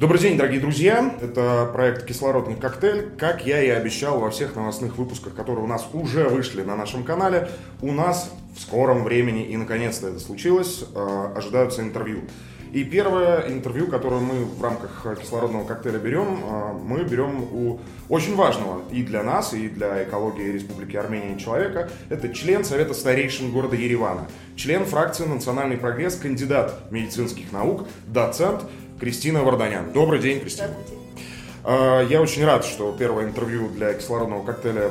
Добрый день, дорогие друзья. Это проект «Кислородный коктейль». Как я и обещал во всех новостных выпусках, которые у нас уже вышли на нашем канале, у нас в скором времени, и наконец-то это случилось, э, ожидаются интервью. И первое интервью, которое мы в рамках кислородного коктейля берем, э, мы берем у очень важного и для нас, и для экологии Республики Армения человека. Это член Совета старейшин города Еревана, член фракции «Национальный прогресс», кандидат медицинских наук, доцент Кристина Варданян. Добрый день, Кристина. А, я очень рад, что первое интервью для кислородного коктейля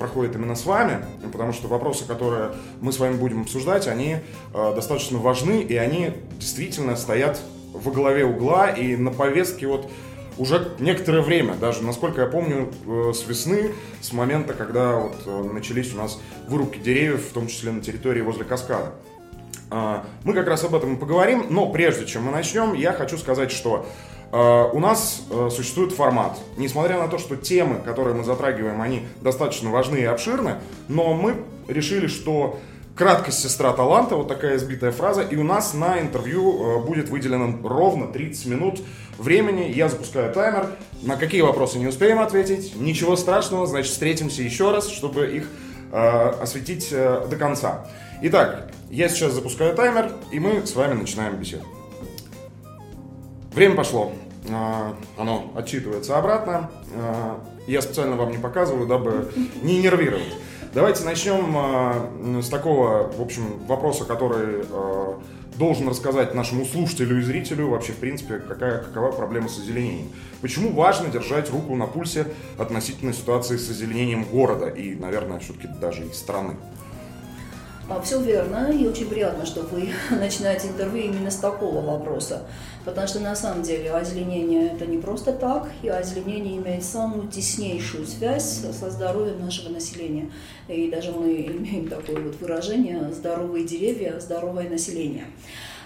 проходит именно с вами, потому что вопросы, которые мы с вами будем обсуждать, они а, достаточно важны, и они действительно стоят во главе угла и на повестке вот уже некоторое время, даже, насколько я помню, э, с весны, с момента, когда вот э, начались у нас вырубки деревьев, в том числе на территории возле каскада. А, мы как раз об этом и поговорим, но прежде чем мы начнем, я хочу сказать, что а, у нас э, существует формат. Несмотря на то, что темы, которые мы затрагиваем, они достаточно важны и обширны, но мы решили, что краткость сестра таланта, вот такая избитая фраза, и у нас на интервью э, будет выделено ровно 30 минут времени. Я запускаю таймер. На какие вопросы не успеем ответить? Ничего страшного, значит, встретимся еще раз, чтобы их э, осветить до конца. Итак, я сейчас запускаю таймер, и мы с вами начинаем беседу. Время пошло. А, оно отчитывается обратно. А, я специально вам не показываю, дабы не нервировать. Давайте начнем а, с такого, в общем, вопроса, который должен рассказать нашему слушателю и зрителю вообще, в принципе, какая, какова проблема с озеленением. Почему важно держать руку на пульсе относительно ситуации с озеленением города и, наверное, все-таки даже и страны? А, Все верно, и очень приятно, что вы начинаете интервью именно с такого вопроса, потому что на самом деле озеленение это не просто так, и озеленение имеет самую теснейшую связь со здоровьем нашего населения. И даже мы имеем такое вот выражение «здоровые деревья, здоровое население»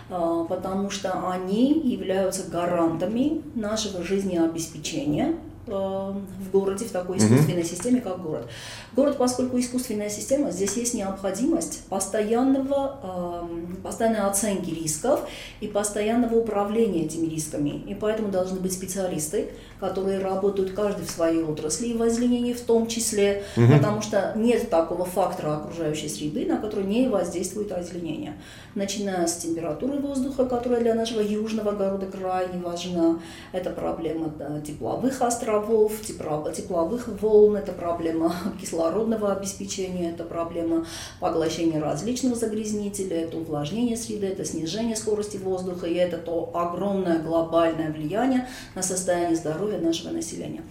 а, потому что они являются гарантами нашего жизнеобеспечения, в городе, в такой искусственной mm-hmm. системе, как город. Город, поскольку искусственная система, здесь есть необходимость постоянного, э, постоянной оценки рисков и постоянного управления этими рисками. И поэтому должны быть специалисты, которые работают каждый в своей отрасли, и в озеленении в том числе, mm-hmm. потому что нет такого фактора окружающей среды, на который не воздействует озеленение. Начиная с температуры воздуха, которая для нашего южного города крайне важна, это проблема да, тепловых островов, островов, тепловых волн, это проблема кислородного обеспечения, это проблема поглощения различных загрязнителей, это увлажнение среды, это снижение скорости воздуха, и это то огромное глобальное влияние на состояние здоровья нашего населения.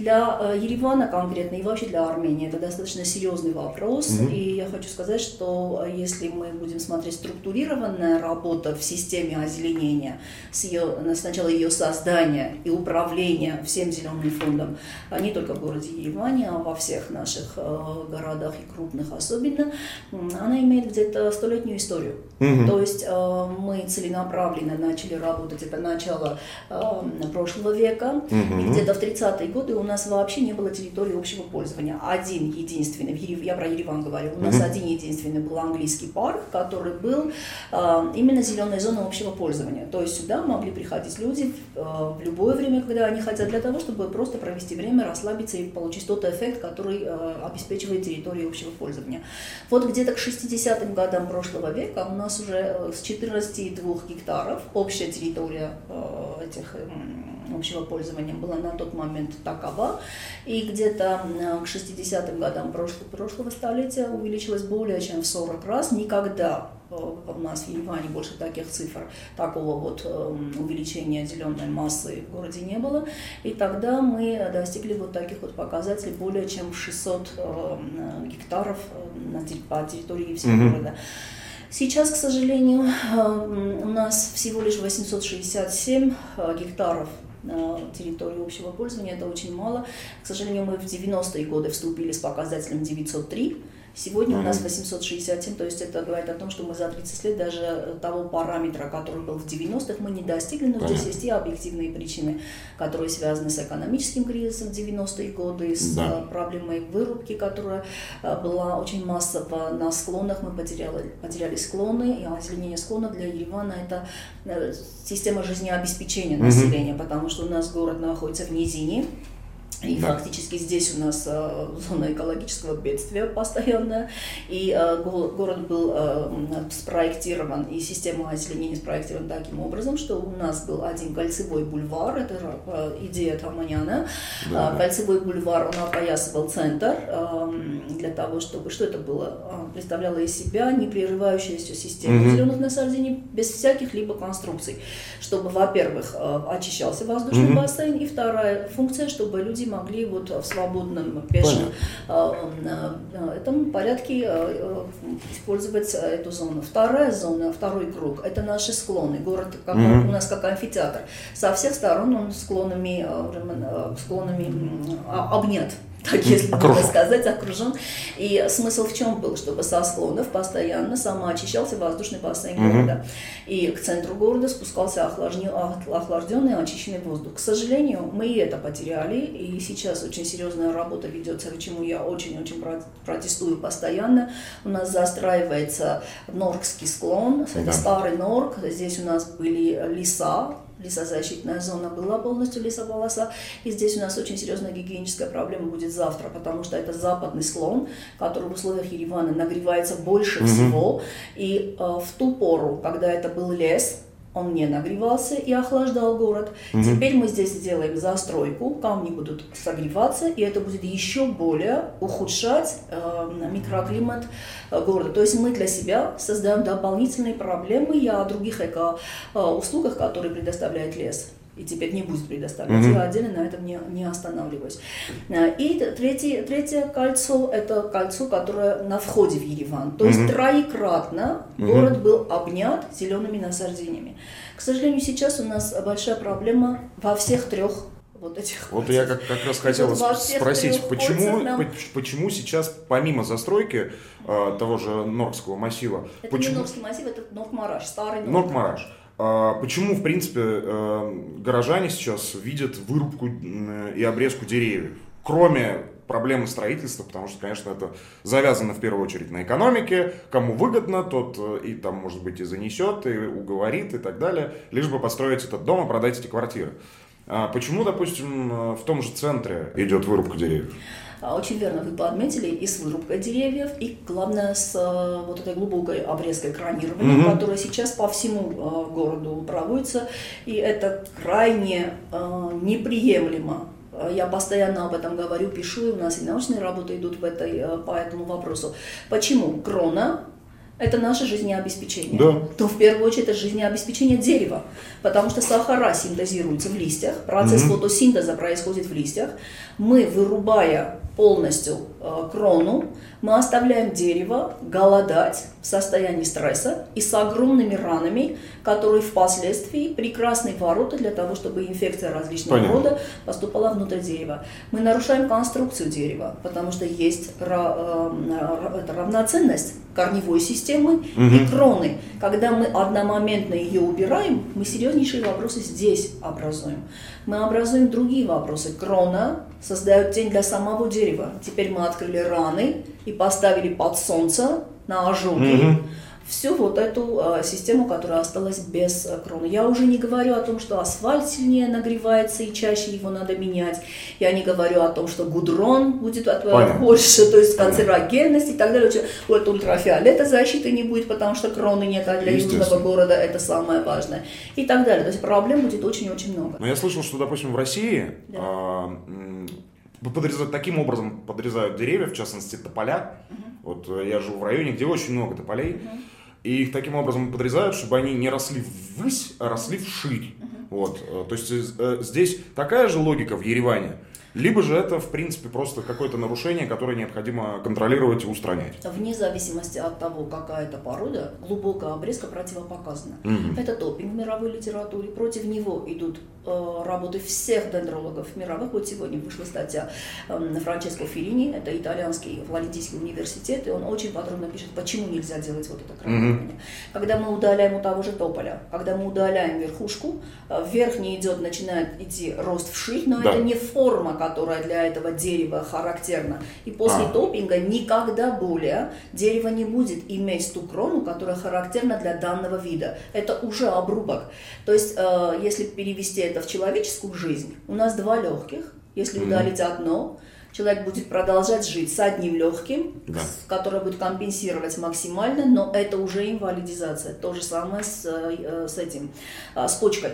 Для э, Еревана конкретно и вообще для Армении это достаточно серьезный вопрос. Mm-hmm. И я хочу сказать, что э, если мы будем смотреть структурированная работа в системе озеленения, с ее, сначала ее создания и управления всем зеленым фондом, а не только в городе Ереване, а во всех наших э, городах и крупных особенно, она имеет где-то столетнюю историю. Mm-hmm. То есть мы целенаправленно начали работать, это начало прошлого века, и где-то в 30-е годы у нас вообще не было территории общего пользования. Один единственный, я про Ереван говорю, у нас mm-hmm. один единственный был английский парк, который был э, именно зеленой зоной общего пользования. То есть сюда могли приходить люди э, в любое время, когда они хотят, для того, чтобы просто провести время, расслабиться и получить тот эффект, который э, обеспечивает территорию общего пользования. Вот где-то к 60-м годам прошлого века у нас уже э, с 14,2 гектаров общая территория э, этих общего пользования была на тот момент такова. И где-то к 60-м годам прошлого, прошлого столетия увеличилась более чем в 40 раз. Никогда э, у нас в Ереване больше таких цифр, такого вот эм, увеличения зеленой массы в городе не было. И тогда мы достигли вот таких вот показателей более чем 600 эм, гектаров на, по территории всего mm-hmm. города. Сейчас, к сожалению, эм, у нас всего лишь 867 э, гектаров на территории общего пользования, это очень мало. К сожалению, мы в 90-е годы вступили с показателем 903 Сегодня у нас 867, то есть это говорит о том, что мы за 30 лет даже того параметра, который был в 90-х, мы не достигли, но Понятно. здесь есть и объективные причины, которые связаны с экономическим кризисом в 90-е годы, с да. Э, проблемой вырубки, которая э, была очень массово на склонах, мы потеряли, потеряли склоны, и озеленение склонов для Еревана это э, система жизнеобеспечения населения, угу. потому что у нас город находится в низине, и да. фактически здесь у нас э, зона экологического бедствия постоянная, и э, город был э, спроектирован, и система озеленения спроектирована таким образом, что у нас был один кольцевой бульвар, это э, идея Таманяна, да. Э, кольцевой бульвар, он опоясывал центр э, для того, чтобы, что это было, э, представляло из себя непрерывающуюся систему угу. зеленых насаждений без всяких либо конструкций, чтобы, во-первых, э, очищался воздушный угу. бассейн, и вторая функция, чтобы люди могли вот в свободном пешем э, э, этом порядке э, использовать эту зону. Вторая зона, второй круг, это наши склоны. Город как, mm-hmm. у нас как амфитеатр. Со всех сторон он склонами, склонами обнят так если окружен. можно сказать, окружен. И смысл в чем был, чтобы со склонов постоянно самоочищался воздушный бассейн угу. города. И к центру города спускался охлажденный, очищенный воздух. К сожалению, мы и это потеряли, и сейчас очень серьезная работа ведется, почему я очень-очень протестую постоянно. У нас застраивается Норкский склон, это да. старый Норк, здесь у нас были леса, лесозащитная зона была полностью лесополоса. И здесь у нас очень серьезная гигиеническая проблема будет завтра, потому что это западный склон, который в условиях Еревана нагревается больше mm-hmm. всего. И э, в ту пору, когда это был лес, он не нагревался и охлаждал город. Угу. Теперь мы здесь сделаем застройку, камни будут согреваться, и это будет еще более ухудшать э, микроклимат э, города. То есть мы для себя создаем дополнительные проблемы. Я о других эко-услугах, которые предоставляет лес, и теперь не будет предоставлять. Mm-hmm. Я отдельно на этом не, не останавливаюсь. Э, и третье, третье кольцо – это кольцо, которое на входе в Ереван. То есть mm-hmm. троекратно mm-hmm. город был обнят зелеными насаждениями. К сожалению, сейчас у нас большая проблема во всех трех вот этих. Вот я как, как раз хотел вот спросить, почему, нам... почему сейчас помимо застройки э, того же Норского массива... Это почему... не Норский массив, это Норк-Мараш, старый Норк-Мараш. А почему, в принципе, э, горожане сейчас видят вырубку и обрезку деревьев? Кроме проблемы строительства, потому что, конечно, это завязано в первую очередь на экономике. Кому выгодно, тот э, и там, может быть, и занесет, и уговорит, и так далее, лишь бы построить этот дом и продать эти квартиры. А почему, допустим, э, в том же центре идет вырубка деревьев? А, очень верно вы подметили, и с вырубкой деревьев, и главное с э, вот этой глубокой обрезкой кранирования, mm-hmm. которая сейчас по всему э, городу проводится, и это крайне э, неприемлемо я постоянно об этом говорю, пишу, и у нас и научные работы идут в этой, по этому вопросу. Почему? Крона это наше жизнеобеспечение. Да. То в первую очередь это жизнеобеспечение дерева, потому что сахара синтезируются в листьях, процесс mm-hmm. фотосинтеза происходит в листьях. Мы, вырубая полностью э, крону, мы оставляем дерево голодать в состоянии стресса и с огромными ранами, которые впоследствии прекрасные ворота для того, чтобы инфекция различного Понятно. рода поступала внутрь дерева. Мы нарушаем конструкцию дерева, потому что есть э, равноценность корневой системы угу. и кроны. Когда мы одномоментно ее убираем, мы серьезнейшие вопросы здесь образуем. Мы образуем другие вопросы. Крона создает тень для самого дерева. Теперь мы открыли раны и поставили под солнце на ожоги. Угу всю вот эту э, систему, которая осталась без э, кроны. Я уже не говорю о том, что асфальт сильнее нагревается и чаще его надо менять. Я не говорю о том, что гудрон будет э, больше, то есть канцерогенность и так далее. Вот ультрафиолета защиты не будет, потому что кроны нет, а для южного города это самое важное. И так далее. То есть проблем будет очень-очень много. Но я слышал, что, допустим, в России да. а, подрезают, таким образом подрезают деревья, в частности тополя. Угу. Вот я живу в районе, где очень много тополей. Угу. И их таким образом подрезают, чтобы они не росли ввысь, а росли вширь. Вот. Э, то есть э, здесь такая же логика в Ереване. Либо же это, в принципе, просто какое-то нарушение, которое необходимо контролировать и устранять. Вне зависимости от того, какая это порода, глубокая обрезка противопоказана. Угу. Это топинг в мировой литературе. Против него идут э, работы всех дендрологов мировых. Вот сегодня вышла статья э, Франческо Ферини, это итальянский Флорентийский университет, и он очень подробно пишет, почему нельзя делать вот это кровотворение. Угу. Когда мы удаляем у того же тополя, когда мы удаляем верхушку, э, вверх не идет, начинает идти рост вширь, но да. это не форма которая для этого дерева характерна. И после а. топинга никогда более дерево не будет иметь ту крону, которая характерна для данного вида. Это уже обрубок. То есть, э, если перевести это в человеческую жизнь, у нас два легких. Если удалить одно, человек будет продолжать жить с одним легким, да. которое будет компенсировать максимально, но это уже инвалидизация. То же самое с, э, с этим, э, с почкой.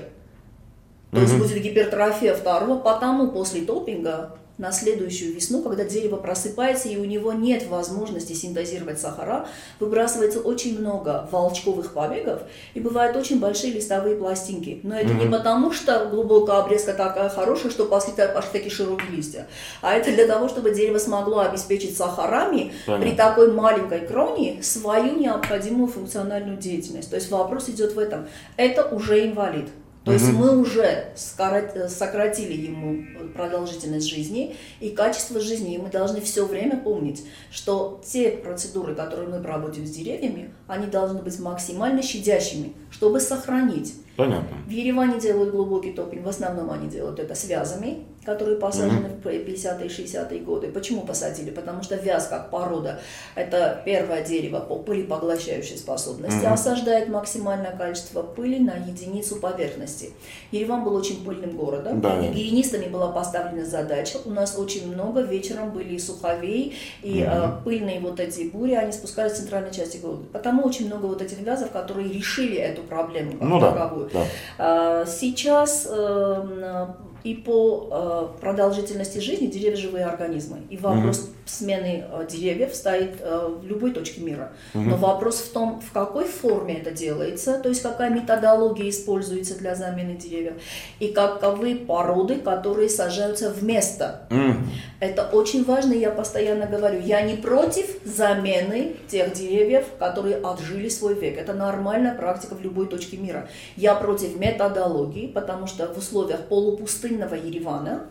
То есть будет гипертрофия второго, потому после топинга на следующую весну, когда дерево просыпается и у него нет возможности синтезировать сахара, выбрасывается очень много волчковых побегов и бывают очень большие листовые пластинки. Но это mm-hmm. не потому, что глубокая обрезка такая хорошая, что пошли, пошли такие широкие листья, а это для того, чтобы дерево смогло обеспечить сахарами Понятно. при такой маленькой кроне свою необходимую функциональную деятельность. То есть вопрос идет в этом. Это уже инвалид. То есть мы уже сократили ему продолжительность жизни и качество жизни. И мы должны все время помнить, что те процедуры, которые мы проводим с деревьями, они должны быть максимально щадящими, чтобы сохранить Понятно. В Ереване делают глубокий топинг, в основном они делают это с вязами, которые посажены mm-hmm. в 50-е 60-е годы. Почему посадили? Потому что вяз как порода – это первое дерево по пылепоглощающей способности, mm-hmm. осаждает максимальное количество пыли на единицу поверхности. Ереван был очень пыльным городом, да. и гигиенистами была поставлена задача. У нас очень много вечером были и суховей, и mm-hmm. э, пыльные вот эти бури, они спускались в центральной части города. Потому очень много вот этих вязов, которые решили эту проблему как ну, таковую. Да. А, сейчас эм, и по э, продолжительности жизни деревья живые организмы. И вопрос угу. смены э, деревьев стоит э, в любой точке мира. Угу. Но вопрос в том, в какой форме это делается, то есть какая методология используется для замены деревьев, и каковы породы, которые сажаются вместо. Угу. Это очень важно, я постоянно говорю, я не против замены тех деревьев, которые отжили свой век. Это нормальная практика в любой точке мира. Я против методологии, потому что в условиях полупустыни пустынного Еревана,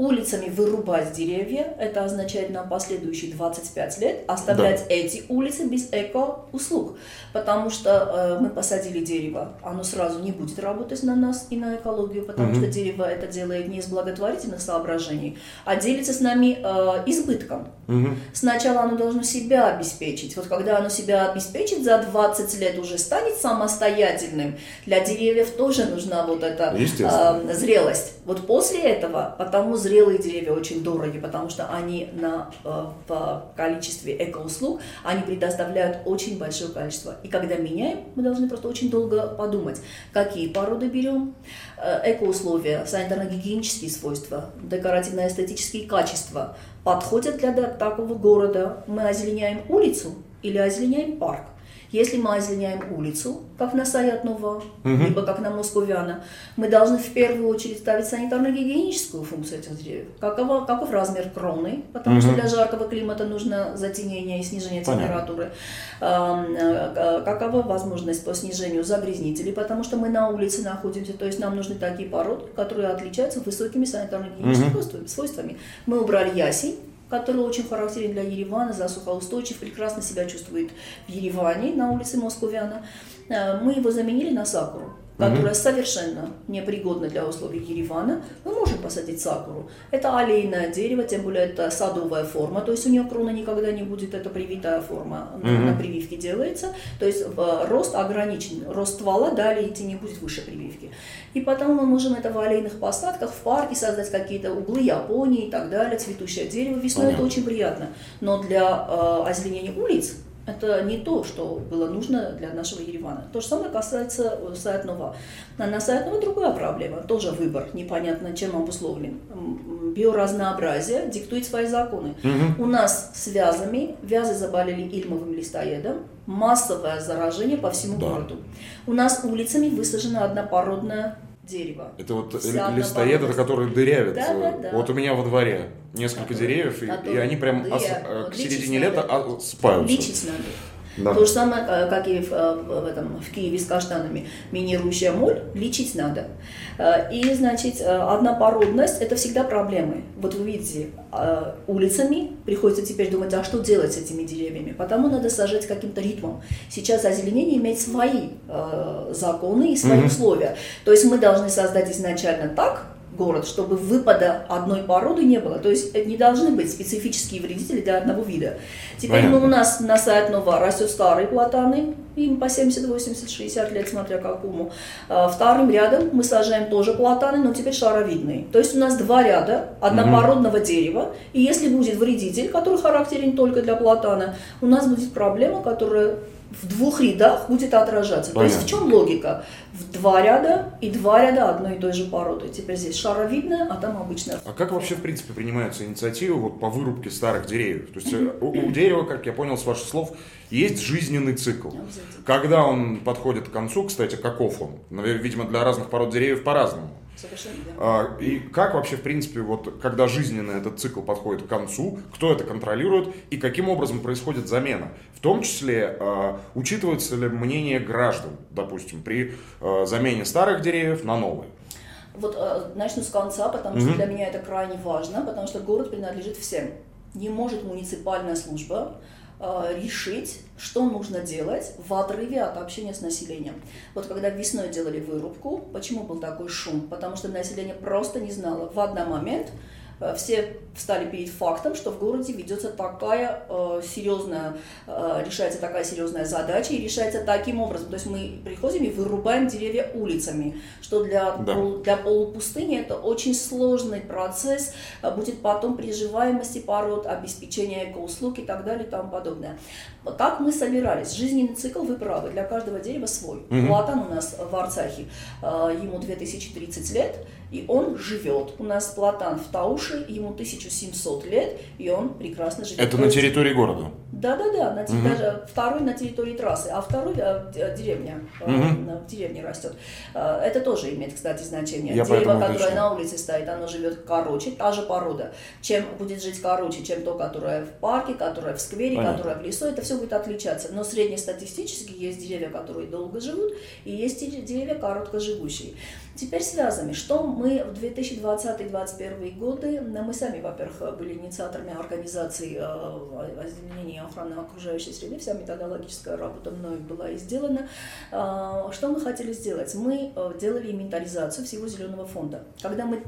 улицами вырубать деревья, это означает на последующие 25 лет оставлять да. эти улицы без эко-услуг, потому что э, мы посадили дерево, оно сразу не будет работать на нас и на экологию, потому угу. что дерево это делает не из благотворительных соображений, а делится с нами э, избытком. Угу. Сначала оно должно себя обеспечить. Вот когда оно себя обеспечит, за 20 лет уже станет самостоятельным, для деревьев тоже нужна вот эта э, зрелость. Вот после этого, потому зрелые деревья очень дороги, потому что они на, э, в количестве экоуслуг, они предоставляют очень большое количество. И когда меняем, мы должны просто очень долго подумать, какие породы берем, э, экоусловия, санитарно-гигиенические свойства, декоративно-эстетические качества подходят для такого города. Мы озеленяем улицу или озеленяем парк. Если мы озеленяем улицу, как на Саятнова, угу. либо как на Московиана, мы должны в первую очередь ставить санитарно-гигиеническую функцию этих деревьев. Каков, каков размер кроны, потому угу. что для жаркого климата нужно затенение и снижение температуры. Понятно. Какова возможность по снижению загрязнителей, потому что мы на улице находимся, то есть нам нужны такие породы, которые отличаются высокими санитарно-гигиеническими угу. свойствами. Мы убрали ясень, который очень характерен для Еревана, засухоустойчив, прекрасно себя чувствует в Ереване на улице Московиана. Э, мы его заменили на сакуру которая совершенно непригодна для условий Еревана, мы можем посадить сакуру. Это аллейное дерево, тем более это садовая форма, то есть у нее крона никогда не будет, это привитая форма, угу. на прививке делается, то есть рост ограничен, рост ствола далее идти не будет выше прививки. И потому мы можем это в аллейных посадках, в парке создать какие-то углы Японии и так далее, цветущее дерево, весной Понятно. это очень приятно. Но для э, озеленения улиц это не то, что было нужно для нашего Еревана. То же самое касается э, Саятнова. На Саятнова другая проблема, тоже выбор, непонятно чем обусловлен. Биоразнообразие диктует свои законы. Угу. У нас с вязами, вязы заболели ильмовым листоедом, массовое заражение по всему да. городу. У нас улицами высажена однопородная дерева. Это вот листоед, который дырявит. Да, да, да. Вот у меня во дворе несколько который, деревьев, и, и они прям ос, к середине лета осыпаются. Лечить надо. Да. То же самое, э, как и в, э, в, этом, в Киеве с каштанами. Минирующая моль лечить надо. Э, и, значит, однопородность – это всегда проблемы. Вот вы видите, улицами приходится теперь думать, а что делать с этими деревьями? Потому надо сажать каким-то ритмом. Сейчас озеленение имеет свои законы и свои mm-hmm. условия. То есть мы должны создать изначально так, город, чтобы выпада одной породы не было. То есть не должны быть специфические вредители для одного вида. Теперь мы, у нас на сайт Нова растет старые платаны, им по 70, 80, 60 лет, смотря какому. А, вторым рядом мы сажаем тоже платаны, но теперь шаровидные. То есть у нас два ряда однопородного mm-hmm. дерева, и если будет вредитель, который характерен только для платана, у нас будет проблема, которая в двух рядах будет отражаться. Понятно. То есть в чем логика? В два ряда и два ряда одной и той же породы. Теперь здесь шаровидная, а там обычная. А как вообще, в принципе, принимаются инициативы вот по вырубке старых деревьев? То есть у, у дерева, как я понял с ваших слов, есть жизненный цикл. Когда он подходит к концу, кстати, каков он? Видимо, для разных пород деревьев по-разному. Совершенно А, и как вообще, в принципе, вот когда жизненно этот цикл подходит к концу, кто это контролирует и каким образом происходит замена? В том числе, а, учитывается ли мнение граждан, допустим, при а, замене старых деревьев на новые? Вот начну с конца, потому mm-hmm. что для меня это крайне важно, потому что город принадлежит всем. Не может муниципальная служба решить, что нужно делать в отрыве от общения с населением. Вот когда весной делали вырубку, почему был такой шум? Потому что население просто не знало в один момент, Э, все встали перед фактом, что в городе ведется такая э, серьезная, э, решается такая серьезная задача и решается таким образом. То есть мы приходим и вырубаем деревья улицами, что для, да. пол, для полупустыни это очень сложный процесс, э, будет потом приживаемости пород, обеспечение экоуслуг и так далее и тому подобное. Как мы собирались? Жизненный цикл, вы правы, для каждого дерева свой. Угу. Платан у нас в Арцахе, э, ему 2030 лет, и он живет. У нас Платан в Тауше, ему 1700 лет, и он прекрасно живет. Это на территории города? Да-да-да, на, угу. даже второй на территории трассы, а второй э, деревня, угу. в деревне растет. Э, это тоже имеет, кстати, значение. Я Дерево, которое уточню. на улице стоит, оно живет короче, та же порода. Чем будет жить короче, чем то, которое в парке, которое в сквере, Понятно. которое в лесу, это все будет отличаться. Но среднестатистически есть деревья, которые долго живут, и есть деревья короткоживущие. Теперь связаны, что мы в 2020-2021 годы, мы сами, во-первых, были инициаторами организации э, озеленения охраны окружающей среды, вся методологическая работа мной была и сделана. Э, что мы хотели сделать? Мы э, делали инвентаризацию всего зеленого фонда. Когда мы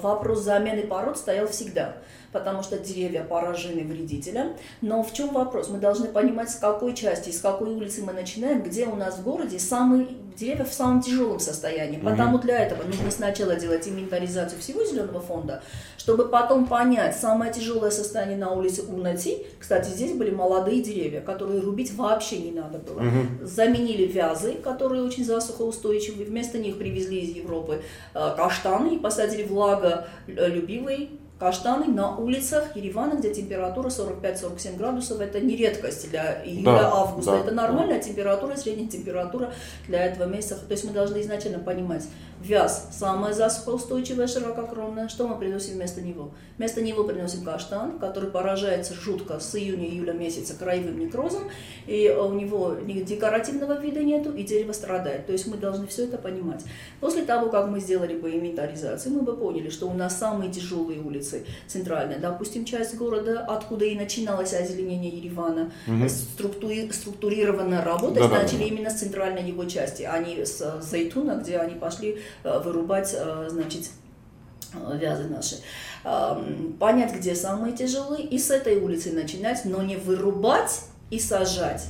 вопрос замены пород стоял всегда потому что деревья поражены вредителем. Но в чем вопрос? Мы должны понимать, с какой части, с какой улицы мы начинаем, где у нас в городе самые деревья в самом тяжелом состоянии. Потому для этого нужно сначала делать инвентаризацию всего зеленого фонда, чтобы потом понять самое тяжелое состояние на улице Урнати. Кстати, здесь были молодые деревья, которые рубить вообще не надо было. Угу. Заменили вязы, которые очень засухоустойчивые, вместо них привезли из Европы э, каштаны и посадили влаголюбивый каштаны на улицах Еревана, где температура 45-47 градусов, это не редкость для июля-августа, да, это нормальная да. температура, средняя температура для этого месяца. То есть мы должны изначально понимать, вяз самая засухоустойчивая, ширококронная, что мы приносим вместо него? Вместо него приносим каштан, который поражается жутко с июня-июля месяца краевым некрозом, и у него декоративного вида нету, и дерево страдает. То есть мы должны все это понимать. После того, как мы сделали бы инвентаризацию, мы бы поняли, что у нас самые тяжелые улицы центральная, допустим, часть города, откуда и начиналось озеленение Еревана, угу. структури, структурированная работа, да, начали да, да. именно с центральной его части, а не с Зайтуна, где они пошли э, вырубать, э, значит, э, вязы наши. Понять, где самые тяжелые, и с этой улицы начинать, но не вырубать и сажать,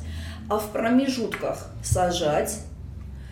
а в промежутках сажать,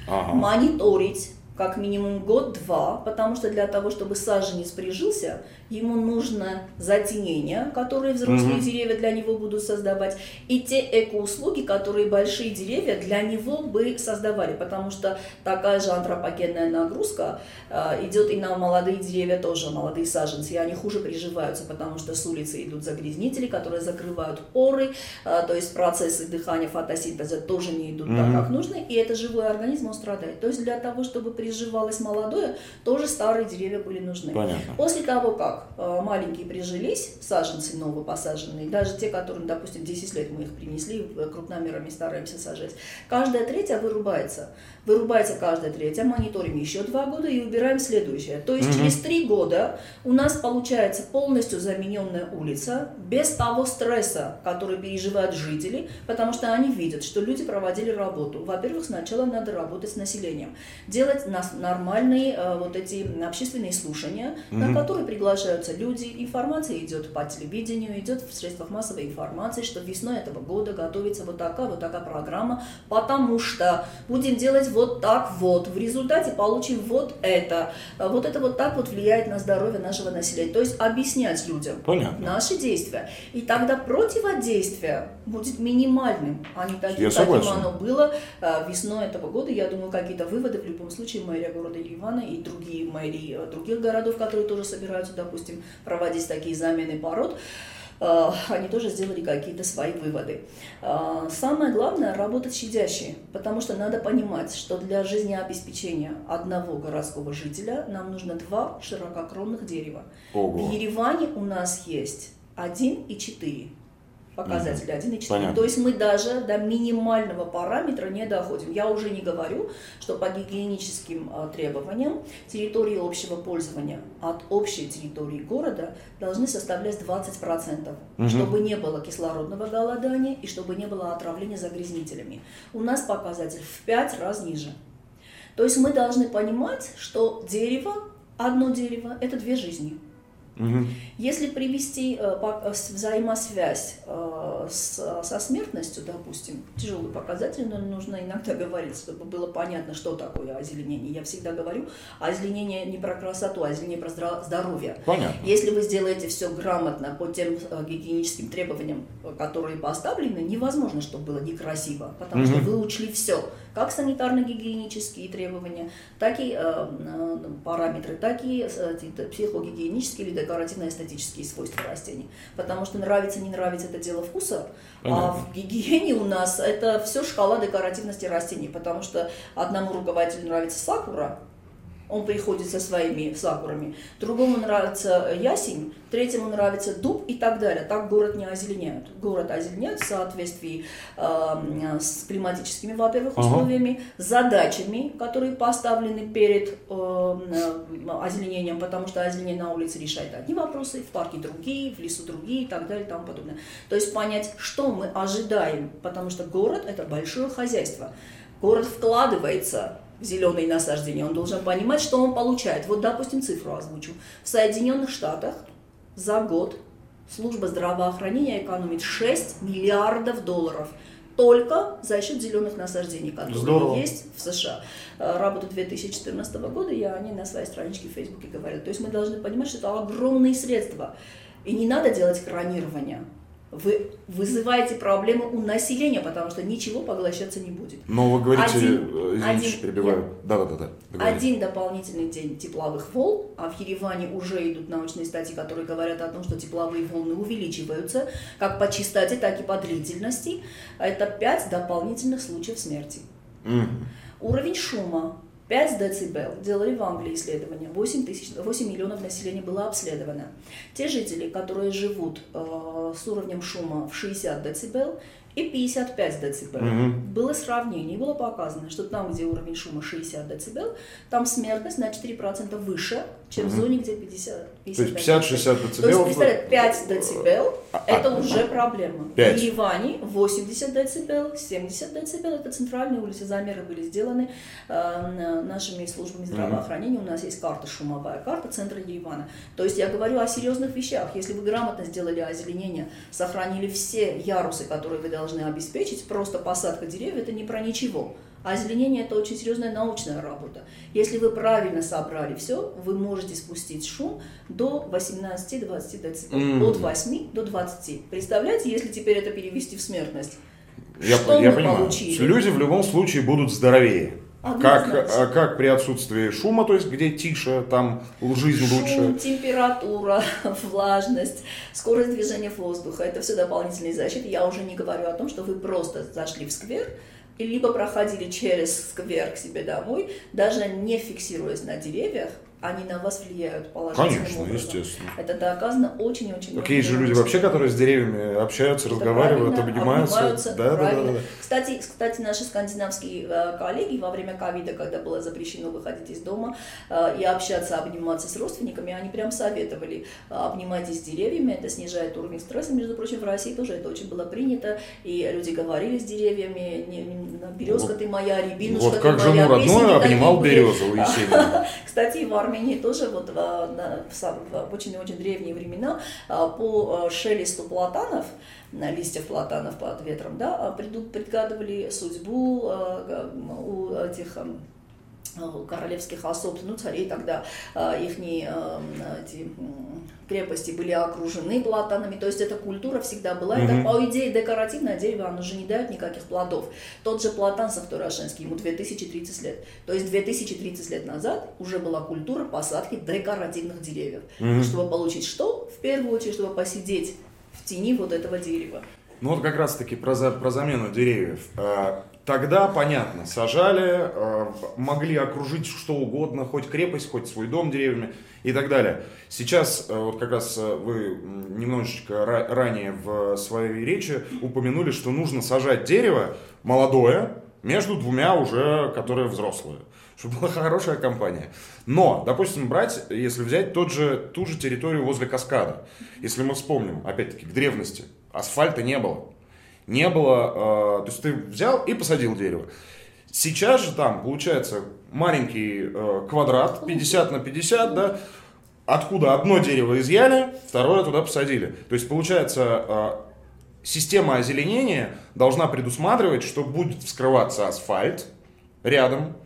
ага. мониторить, как минимум год-два, потому что для того, чтобы саженец прижился, ему нужно затенение, которые взрослые угу. деревья для него будут создавать, и те экоуслуги, которые большие деревья для него бы создавали, потому что такая же антропогенная нагрузка э, идет и на молодые деревья тоже, молодые саженцы, и они хуже приживаются, потому что с улицы идут загрязнители, которые закрывают поры, э, то есть процессы дыхания, фотосинтеза тоже не идут угу. так, как нужно, и это живой организм, он страдает. То есть для того, чтобы приживалось молодое, тоже старые деревья были нужны. Понятно. После того, как э, маленькие прижились, саженцы новые посаженные, даже те, которым, допустим, 10 лет мы их принесли, э, крупномерами стараемся сажать, каждая третья вырубается. Вырубается каждая третья, мониторим еще два года и убираем следующее. То есть Мгм. через три года у нас получается полностью замененная улица, без того стресса, который переживают жители, потому что они видят, что люди проводили работу. Во-первых, сначала надо работать с населением, делать нас нормальные э, вот эти общественные слушания, на Мгм. которые приглашаются люди. Информация идет по телевидению, идет в средствах массовой информации, что весной этого года готовится вот такая вот такая программа, потому что будем делать вот так вот, в результате получим вот это. А Вот это вот так вот влияет на здоровье нашего населения. То есть объяснять людям Понятно. наши действия. И тогда противодействие будет минимальным, а не таким, Я каким согласен. оно было э, весной этого года. Я думаю, какие-то выводы в любом случае мэрия города Еревана и другие мэрии э, других городов, которые тоже собираются, допустим, проводить такие замены пород, э, они тоже сделали какие-то свои выводы. Э, Самое главное – работать щадяще, потому что надо понимать, что для жизнеобеспечения одного городского жителя нам нужно два ширококронных дерева. Ого. В Ереване у нас есть 1,4 показатели 1,4. Понятно. То есть мы даже до минимального параметра не доходим. Я уже не говорю, что по гигиеническим а, требованиям территории общего пользования от общей территории города должны составлять 20%, Мгм. чтобы не было кислородного голодания и чтобы не было отравления загрязнителями. У нас показатель в 5 раз ниже. То есть мы должны понимать, что дерево, одно дерево – это две жизни. Мгм. Если привести э, э, взаимосвязь э, со смертностью, допустим, тяжелый показатель, но нужно иногда говорить, чтобы было понятно, что такое озеленение. Я всегда говорю, озеленение не про красоту, а озеленение про здоровье. Понятно. Если вы сделаете все грамотно по тем гигиеническим требованиям, которые поставлены, невозможно, чтобы было некрасиво, потому что Мгм. вы учли все, как санитарно-гигиенические требования, так и э, э, параметры, так и э, психогигиенические или декоративно-эстетические свойства растений. Потому что нравится, не нравится, это дело вкуса, а Понятно. в гигиене у нас это все шкала декоративности растений, потому что одному руководителю нравится сакура, он приходит со своими сакурами, другому нравится ясень, третьему нравится дуб и так далее. Так город не озеленяют. Город озеленяют в соответствии э, с климатическими, во-первых, Ага. условиями, задачами, которые поставлены перед э, озеленением, потому что озеленение на улице решает одни вопросы, в парке другие, в лесу другие и так далее и тому подобное. То есть понять, что мы ожидаем, потому что город – это большое хозяйство. Город вкладывается в зеленые насаждения, он должен понимать, что он получает. Вот, допустим, цифру озвучу. В Соединенных Штатах за год служба здравоохранения экономит 6 миллиардов долларов только за счет зеленых насаждений, которые Здорово. есть в США. Э, Работа 2014 года, и они на своей страничке в Фейсбуке говорят. То есть мы должны понимать, что это огромные средства. И не надо делать кранирование. Вы вызываете проблемы у населения, потому что ничего поглощаться не будет. Но вы говорите, Один- э, извините, один- перебиваю. Да-да-да. договорите. Один дополнительный день тепловых волн, а в Ереване уже идут научные статьи, которые говорят о том, что тепловые волны увеличиваются как по частоте, так и по длительности. Это 5 дополнительных случаев смерти. Мгм. Уровень шума 5 дБ. Делали в Англии исследования. 8, тысяч, 8 миллионов населения было обследовано. Те жители, которые живут э, с уровнем шума в 60 дБ и 55 дБ, Мгм. было сравнение, было показано, что там, где уровень шума 60 дБ, там смертность на 4% выше, чем в Мгм. зоне, где 50 То есть 50-60 то есть, представляете, 5 децибел А, – это а, уже проблема. Пять. В Ереване 80 децибел, 70 децибел – это центральные улицы. Замеры были сделаны э, нашими службами здравоохранения. У нас есть карта шумовая, карта центра Еревана. То есть я говорю о серьезных вещах. Если вы грамотно сделали озеленение, сохранили все ярусы, которые вы должны обеспечить, просто посадка деревьев – это не про ничего. А озеленение – это очень серьезная научная работа. Если вы правильно собрали все, вы можете спустить шум до 18-20 дБ. М. От 8 до 20. Представляете, если теперь это перевести в смертность? Я, что я мы понимаю. получили? Люди в любом случае будут здоровее. Как, Однозначно. а, как при отсутствии шума, то есть где тише, там жизнь Шум, лучше. температура, влажность, скорость движения воздуха – это все дополнительные защиты. Я уже не говорю о том, что вы просто зашли в сквер, либо проходили через сквер к себе домой, даже не фиксируясь на деревьях, они на вас влияют положительным Конечно, образом. естественно. Это доказано очень-очень Так есть же люди вообще, которые с деревьями общаются, Это разговаривают, обнимаются. обнимаются, да, да, да, да. Кстати, кстати, наши скандинавские э, коллеги во время ковида, когда было запрещено выходить из дома э, и общаться, обниматься с родственниками, они прям советовали э, обнимайтесь с деревьями, это снижает уровень стресса. Между прочим, в России тоже это очень было принято, и люди говорили с деревьями, березка Вот- ты моя, рябинушка Вот ты как моя. жену Песни родную такие обнимал березу. Кстати, в Армении тоже вот в, на- в сам- в очень-очень древние времена а, по а, шелесту платанов, листьев платанов под ветром, да, преду- предгадывали судьбу га- у этих королевских особ, ну, царей тогда, их эти м, крепости были окружены платанами, то есть эта культура всегда была, это Мгм. по идее декоративное дерево, оно же не дает никаких плодов. Тот же платан Савторашенский, ему 2030 лет. То есть 2030 лет назад уже была культура посадки декоративных деревьев. Мгм. Чтобы получить что? В первую очередь, чтобы посидеть в тени вот этого дерева. Ну вот как раз таки про, за- про замену деревьев. А, Тогда, понятно, сажали, а, могли окружить что угодно, хоть крепость, хоть свой дом деревьями и так далее. Сейчас, а, вот как раз а, вы немножечко ра- ранее в своей речи упомянули, что нужно сажать дерево молодое между двумя уже, которые взрослые чтобы была хорошая компания. Но, допустим, брать, если взять тот же, ту же территорию возле каскада, если мы вспомним, опять-таки, к древности, асфальта не было. Не было, э, то есть ты взял и посадил дерево. Сейчас же там, получается, маленький э, квадрат, 50 на 50, да, откуда одно дерево изъяли, второе туда посадили. То есть, получается, э, система озеленения должна предусматривать, что будет вскрываться асфальт рядом,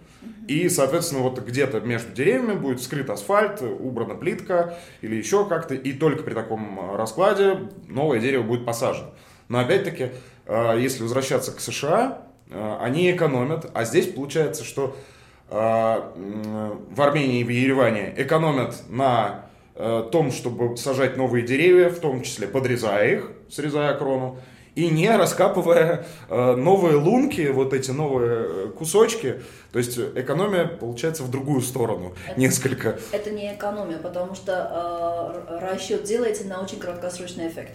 и, соответственно, вот где-то между деревьями будет скрыт асфальт, убрана плитка или еще как-то, и только при таком раскладе новое дерево будет посажено. Но опять-таки, если возвращаться к США, э, они экономят, а здесь получается, что э, м, в Армении и в Ереване экономят на э, том, чтобы сажать новые деревья, в том числе подрезая их, срезая крону, и не раскапывая э, новые лунки, вот эти новые э, кусочки. То есть экономия получается в другую сторону Это- несколько. Это не экономия, потому что э, расчет делается на очень краткосрочный эффект.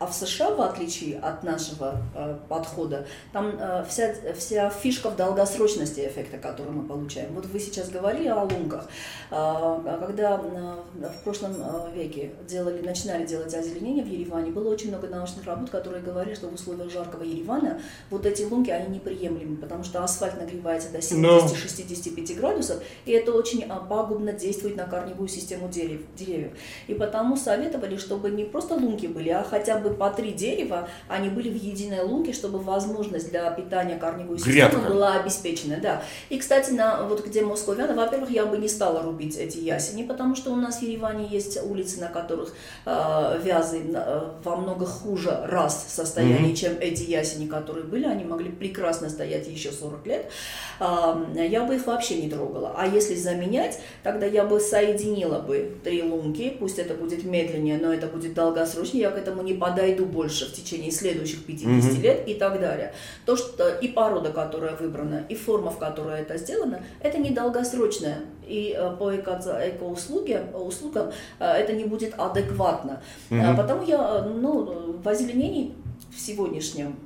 А в США, в отличие от нашего э, подхода, там э, вся, вся фишка в долгосрочности эффекта, который мы получаем. Вот вы сейчас говорили о лунках. Э, когда э, в прошлом э, веке делали, начинали делать озеленение в Ереване, было очень много научных работ, которые говорили, что в условиях жаркого Еревана вот эти лунки, они неприемлемы, потому что асфальт нагревается до 70-65 градусов, и это очень а, пагубно действует на корневую систему дерев, деревьев. И потому советовали, чтобы не просто лунки были, а хотя бы по три дерева, они были в единой лунке, чтобы возможность для питания корневой системы Грядка. была обеспечена. Да. И, кстати, на, вот где Московиана, во-первых, я бы не стала рубить эти ясени, потому что у нас в Ереване есть улицы, на которых э, вязы э, во много хуже раз состоянии, Мгм. чем эти ясени, которые были. Они могли прекрасно стоять еще 40 лет. А, я бы их вообще не трогала. А если заменять, тогда я бы соединила бы три лунки, пусть это будет медленнее, но это будет долгосрочнее, я к этому не подойду больше в течение следующих 50 Мгм. лет и так далее. То, что и порода, которая выбрана, и форма, в которой это сделано, это не долгосрочное. И э, по эко- экоуслуге, услугам э, это не будет адекватно. А Потому я, ну, в озеленении в сегодняшнем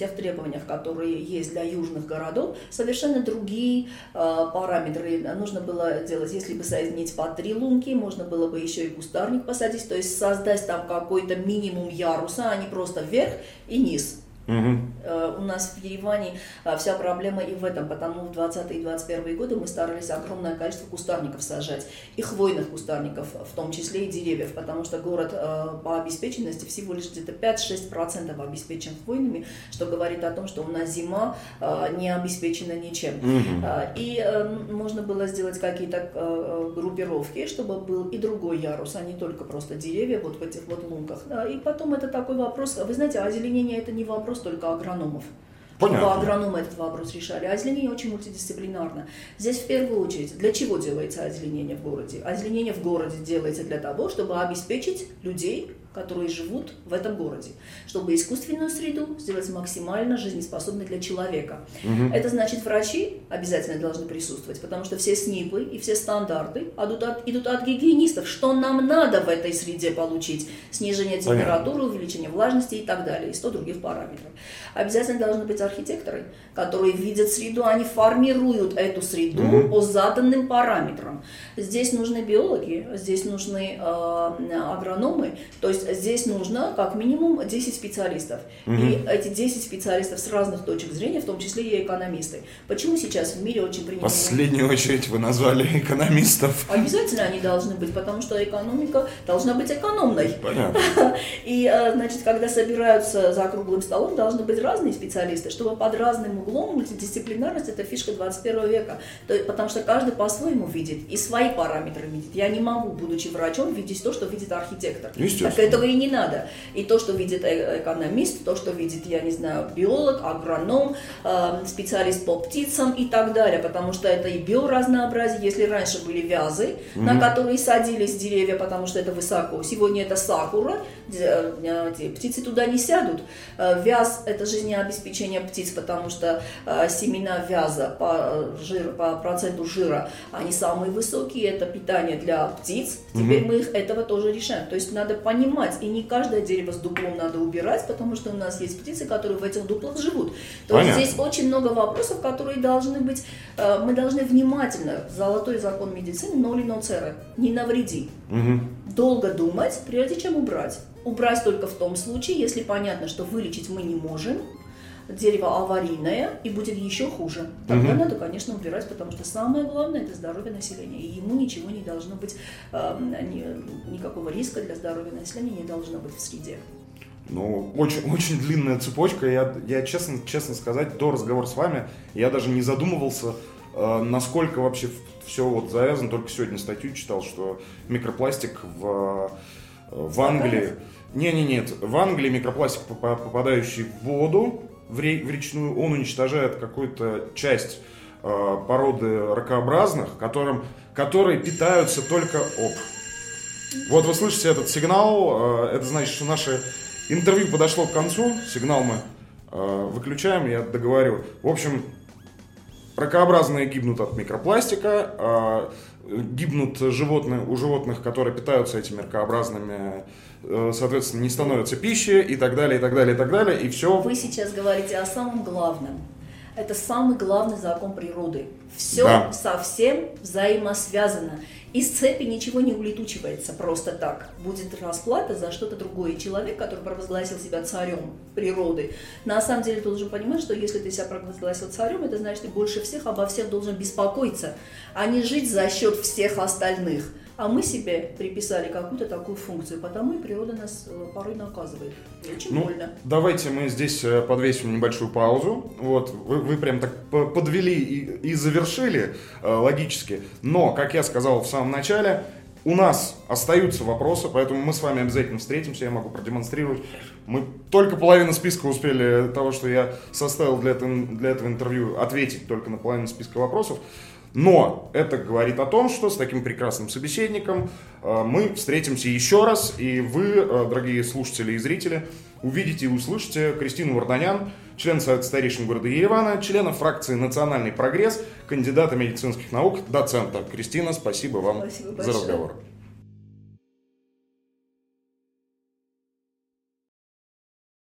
тех требованиях, которые есть для южных городов, совершенно другие э, параметры. Нужно было делать, если бы соединить по три лунки, можно было бы еще и кустарник посадить, то есть создать там какой-то минимум яруса, а не просто вверх и низ. Э, У нас в Ереване э, вся проблема и в этом, потому в 20 и 21 годы мы старались огромное количество кустарников сажать, и хвойных кустарников, в том числе и деревьев, потому что город э, по обеспеченности всего лишь где-то 5-6% обеспечен хвойными, что говорит о том, что у нас зима э, не обеспечена ничем. А, И можно было сделать какие-то группировки, чтобы был и другой ярус, а не только просто деревья вот в этих вот лунках. И потом это такой вопрос, вы знаете, озеленение это не вопрос только агрономов. Понятно. агрономы этот вопрос решали. Озеленение очень мультидисциплинарно. Здесь в первую очередь, для чего делается озеленение в городе? Озеленение в городе делается для того, чтобы обеспечить людей которые живут в этом городе, чтобы искусственную среду сделать максимально жизнеспособной для человека. Угу. Это значит, врачи обязательно должны присутствовать, потому что все СНИПы и все стандарты идут от, идут от гигиенистов, что нам надо в этой среде получить. Снижение температуры, Понятно. увеличение влажности и так далее, и 100 других параметров. Обязательно должны быть архитекторы, которые видят среду, они формируют эту среду угу. по заданным параметрам. Здесь нужны биологи, здесь нужны э, агрономы, то есть здесь нужно как минимум 10 специалистов. Угу. И эти 10 специалистов с разных точек зрения, в том числе и экономисты. Почему сейчас в мире очень принято... В последнюю очередь вы назвали экономистов. Обязательно они должны быть, потому что экономика должна быть экономной. Понятно. И, э, значит, когда собираются за круглым столом, должны быть разные специалисты, чтобы под разным углом мультидисциплинарность – это фишка 21 века. То, потому что каждый по-своему видит и свои параметры видит. Я не могу, будучи врачом, видеть то, что видит архитектор. Так этого и не надо. И то, что видит э, экономист, то, что видит, я не знаю, биолог, агроном, э, специалист по птицам и так далее. Потому что это и биоразнообразие. Если раньше были вязы, mm-hmm. на которые садились деревья, потому что это высоко, сегодня это сакура, птицы туда не сядут. Вяз – это жизнеобеспечение птиц, потому что семена вяза по, жир, по проценту жира, они самые высокие, это питание для птиц. Теперь mm-hmm. мы их этого тоже решаем. То есть надо понимать, и не каждое дерево с дуплом надо убирать, потому что у нас есть птицы, которые в этих дуплах живут. То Понятно. есть здесь очень много вопросов, которые должны быть, э, мы должны внимательно, золотой закон медицины, ноли ноцера, не навреди. Угу. Долго думать, прежде чем убрать. Убрать только в том случае, если понятно, что вылечить мы не можем, дерево аварийное и будет еще хуже. Тогда угу. надо, конечно, убирать, потому что самое главное это здоровье населения. И ему ничего не должно быть, э, ни, никакого риска для здоровья населения не должно быть в среде. Ну, очень, очень длинная цепочка. Я, я честно, честно сказать, до разговора с вами я даже не задумывался, насколько вообще все вот завязано. Только сегодня статью читал, что микропластик в, э, в Англии... Не, не, нет. В Англии микропластик, попадающий в воду, в, ре, в речную, он уничтожает какую-то часть э, породы ракообразных, которым, которые питаются только об. Вот вы слышите этот сигнал, э, это значит, что наше интервью подошло к концу, сигнал мы э, выключаем, я договорю. В общем, ракообразные гибнут от микропластика, э, гибнут животные, у животных, которые питаются этими ракообразными Э, соответственно, не становится пищей и так далее, и так далее, и так далее, и все. Вы сейчас говорите о самом главном. Это самый главный закон природы. Все да. совсем взаимосвязано. Из цепи ничего не улетучивается просто так. Будет расплата за что-то другое. Человек, который провозгласил себя царем природы, на самом деле должен понимать, что если ты себя провозгласил царем, это значит, ты больше всех обо всех должен беспокоиться, а не жить за счет всех остальных. А мы себе приписали какую-то такую функцию, потому и природа нас э, порой наказывает. очень ну, больно. Давайте мы здесь э, подвесим небольшую паузу. Вот, вы, вы прям так подвели и, и завершили э, логически. Но, как я сказал в самом начале, у нас остаются вопросы, поэтому мы с вами обязательно встретимся, я могу продемонстрировать. Мы только половину списка успели того, что я составил для этого, для этого интервью, ответить только на половину списка вопросов. Но это говорит о том, что с таким прекрасным собеседником э, мы встретимся еще раз, и вы, э, дорогие слушатели и зрители, увидите и услышите Кристину Варданян, член Совета старейшин города Еревана, члена фракции «Национальный прогресс», кандидата медицинских наук, доцента. Кристина, спасибо вам спасибо за разговор.